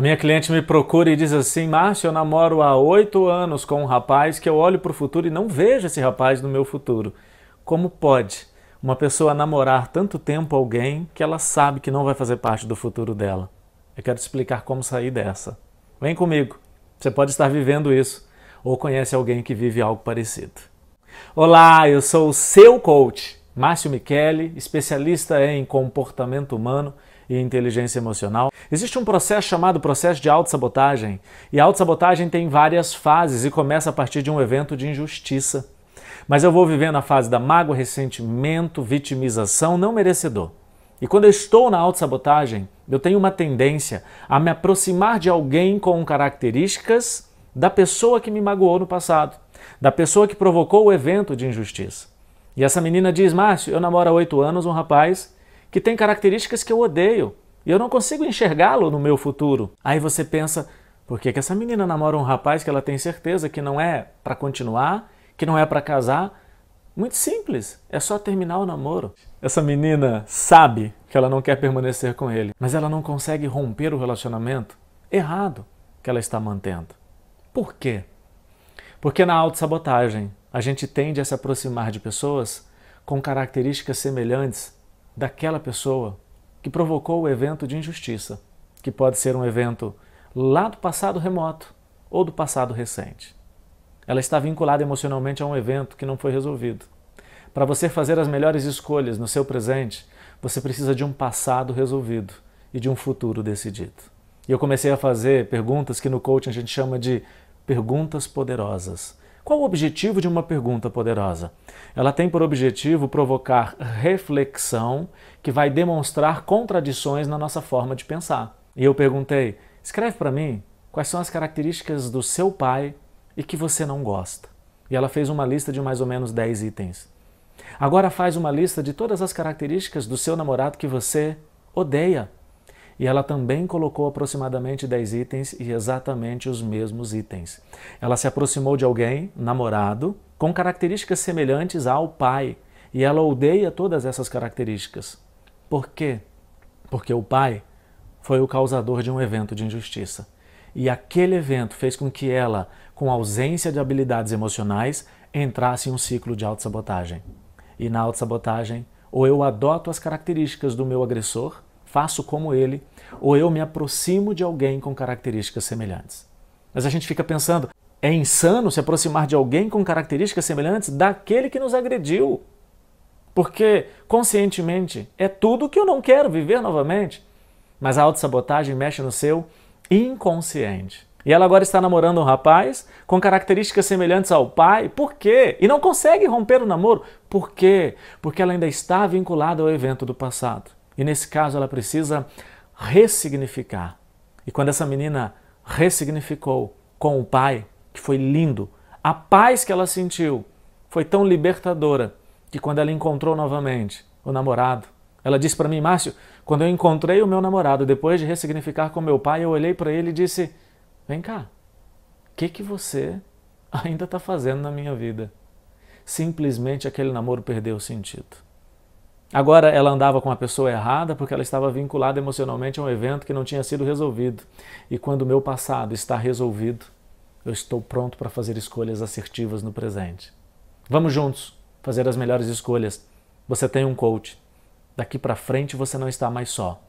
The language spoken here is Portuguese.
A minha cliente me procura e diz assim: Márcio, eu namoro há oito anos com um rapaz que eu olho para o futuro e não vejo esse rapaz no meu futuro. Como pode uma pessoa namorar tanto tempo alguém que ela sabe que não vai fazer parte do futuro dela? Eu quero te explicar como sair dessa. Vem comigo. Você pode estar vivendo isso ou conhece alguém que vive algo parecido. Olá, eu sou o seu coach, Márcio Michele, especialista em comportamento humano e inteligência emocional. Existe um processo chamado processo de autossabotagem, e a autossabotagem tem várias fases e começa a partir de um evento de injustiça. Mas eu vou vivendo a fase da mágoa, ressentimento, vitimização, não merecedor. E quando eu estou na autossabotagem, eu tenho uma tendência a me aproximar de alguém com características da pessoa que me magoou no passado, da pessoa que provocou o evento de injustiça. E essa menina diz: Márcio, eu namoro há oito anos um rapaz que tem características que eu odeio e eu não consigo enxergá-lo no meu futuro. Aí você pensa, por que, que essa menina namora um rapaz que ela tem certeza que não é para continuar, que não é para casar? Muito simples, é só terminar o namoro. Essa menina sabe que ela não quer permanecer com ele, mas ela não consegue romper o relacionamento errado que ela está mantendo. Por quê? Porque na autossabotagem a gente tende a se aproximar de pessoas com características semelhantes daquela pessoa que provocou o evento de injustiça, que pode ser um evento lá do passado remoto ou do passado recente. Ela está vinculada emocionalmente a um evento que não foi resolvido. Para você fazer as melhores escolhas no seu presente, você precisa de um passado resolvido e de um futuro decidido. E eu comecei a fazer perguntas que no coaching a gente chama de perguntas poderosas. Qual o objetivo de uma pergunta poderosa? Ela tem por objetivo provocar reflexão que vai demonstrar contradições na nossa forma de pensar. E eu perguntei: escreve para mim quais são as características do seu pai e que você não gosta. E ela fez uma lista de mais ou menos 10 itens. Agora faz uma lista de todas as características do seu namorado que você odeia e ela também colocou aproximadamente 10 itens e exatamente os mesmos itens. Ela se aproximou de alguém, namorado, com características semelhantes ao pai, e ela odeia todas essas características. Por quê? Porque o pai foi o causador de um evento de injustiça. E aquele evento fez com que ela, com ausência de habilidades emocionais, entrasse em um ciclo de autossabotagem. E na autossabotagem, ou eu adoto as características do meu agressor, faço como ele, ou eu me aproximo de alguém com características semelhantes. Mas a gente fica pensando, é insano se aproximar de alguém com características semelhantes daquele que nos agrediu. Porque conscientemente é tudo que eu não quero viver novamente. Mas a autossabotagem mexe no seu inconsciente. E ela agora está namorando um rapaz com características semelhantes ao pai. Por quê? E não consegue romper o namoro. Por quê? Porque ela ainda está vinculada ao evento do passado. E nesse caso ela precisa ressignificar. E quando essa menina ressignificou com o pai, que foi lindo, a paz que ela sentiu foi tão libertadora que quando ela encontrou novamente o namorado, ela disse para mim, Márcio, quando eu encontrei o meu namorado depois de ressignificar com meu pai, eu olhei para ele e disse: Vem cá, o que, que você ainda está fazendo na minha vida? Simplesmente aquele namoro perdeu o sentido. Agora ela andava com a pessoa errada porque ela estava vinculada emocionalmente a um evento que não tinha sido resolvido. E quando o meu passado está resolvido, eu estou pronto para fazer escolhas assertivas no presente. Vamos juntos fazer as melhores escolhas. Você tem um coach. Daqui para frente você não está mais só.